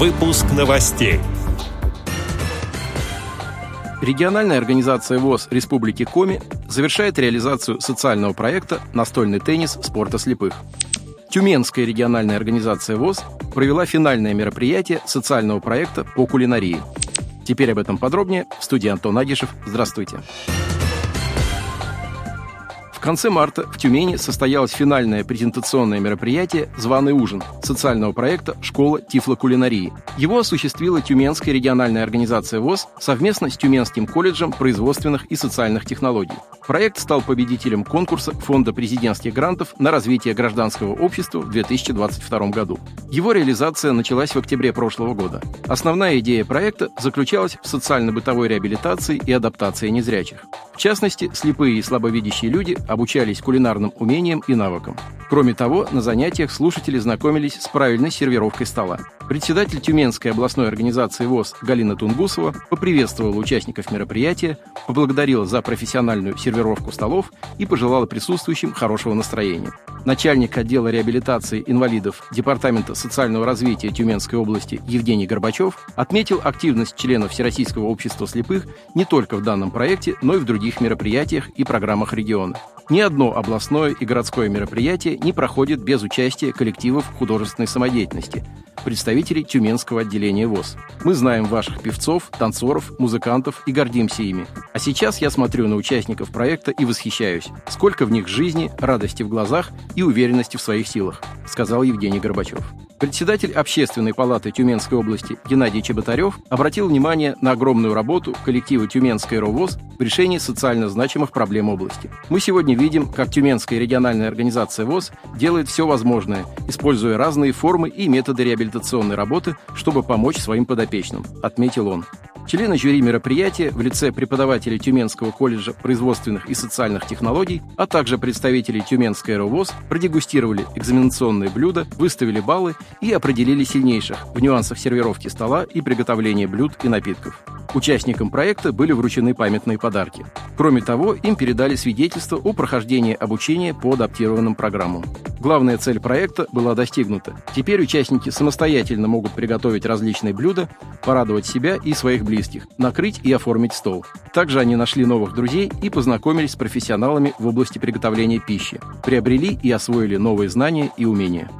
Выпуск новостей. Региональная организация ВОЗ Республики Коми завершает реализацию социального проекта «Настольный теннис спорта слепых». Тюменская региональная организация ВОЗ провела финальное мероприятие социального проекта по кулинарии. Теперь об этом подробнее в студии Антон Агишев. Здравствуйте. Здравствуйте. В конце марта в Тюмени состоялось финальное презентационное мероприятие «Званый ужин» социального проекта «Школа тифлокулинарии». Его осуществила Тюменская региональная организация ВОЗ совместно с Тюменским колледжем производственных и социальных технологий. Проект стал победителем конкурса Фонда президентских грантов на развитие гражданского общества в 2022 году. Его реализация началась в октябре прошлого года. Основная идея проекта заключалась в социально-бытовой реабилитации и адаптации незрячих. В частности, слепые и слабовидящие люди обучались кулинарным умениям и навыкам. Кроме того, на занятиях слушатели знакомились с правильной сервировкой стола. Председатель Тюменской областной организации ВОЗ Галина Тунгусова поприветствовала участников мероприятия, поблагодарила за профессиональную сервировку столов и пожелала присутствующим хорошего настроения. Начальник отдела реабилитации инвалидов Департамента социального развития Тюменской области Евгений Горбачев отметил активность членов Всероссийского общества слепых не только в данном проекте, но и в других мероприятиях и программах региона. Ни одно областное и городское мероприятие не проходит без участия коллективов художественной самодеятельности, представителей Тюменского отделения ВОЗ. Мы знаем ваших певцов, танцоров, музыкантов и гордимся ими. А сейчас я смотрю на участников проекта и восхищаюсь. Сколько в них жизни, радости в глазах и уверенности в своих силах, сказал Евгений Горбачев. Председатель Общественной палаты Тюменской области Геннадий Чеботарев обратил внимание на огромную работу коллектива Тюменской РОВОЗ в решении социально значимых проблем области. Мы сегодня видим, как Тюменская региональная организация ВОЗ делает все возможное, используя разные формы и методы реабилитационной работы, чтобы помочь своим подопечным, отметил он. Члены жюри мероприятия в лице преподавателей Тюменского колледжа производственных и социальных технологий, а также представителей Тюменской РОВОЗ продегустировали экзаменационные блюда, выставили баллы и определили сильнейших в нюансах сервировки стола и приготовления блюд и напитков. Участникам проекта были вручены памятные подарки. Кроме того, им передали свидетельство о прохождении обучения по адаптированным программам. Главная цель проекта была достигнута. Теперь участники самостоятельно могут приготовить различные блюда, порадовать себя и своих близких, накрыть и оформить стол. Также они нашли новых друзей и познакомились с профессионалами в области приготовления пищи, приобрели и освоили новые знания и умения.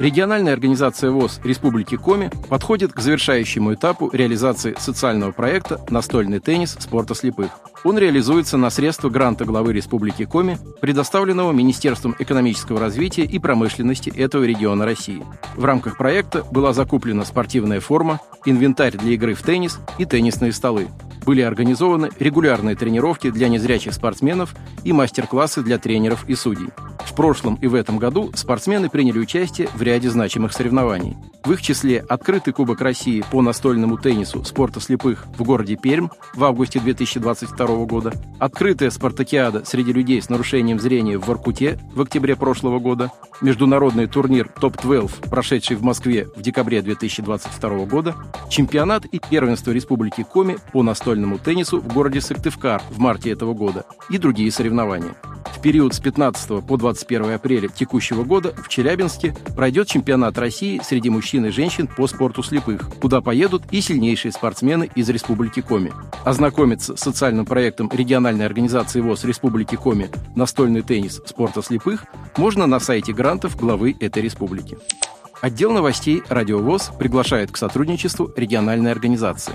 Региональная организация ВОЗ Республики Коми подходит к завершающему этапу реализации социального проекта «Настольный теннис спорта слепых». Он реализуется на средства гранта главы Республики Коми, предоставленного Министерством экономического развития и промышленности этого региона России. В рамках проекта была закуплена спортивная форма, инвентарь для игры в теннис и теннисные столы. Были организованы регулярные тренировки для незрячих спортсменов и мастер-классы для тренеров и судей. В прошлом и в этом году спортсмены приняли участие в ряде значимых соревнований. В их числе открытый Кубок России по настольному теннису спорта слепых в городе Пермь в августе 2022 года, открытая спартакиада среди людей с нарушением зрения в Воркуте в октябре прошлого года, международный турнир ТОП-12, прошедший в Москве в декабре 2022 года, чемпионат и первенство Республики Коми по настольному теннису в городе Сыктывкар в марте этого года и другие соревнования. Период с 15 по 21 апреля текущего года в Челябинске пройдет чемпионат России среди мужчин и женщин по спорту слепых, куда поедут и сильнейшие спортсмены из Республики Коми. Ознакомиться с социальным проектом региональной организации ВОЗ Республики Коми «Настольный теннис спорта слепых» можно на сайте грантов главы этой республики. Отдел новостей «Радиовоз» приглашает к сотрудничеству региональной организации.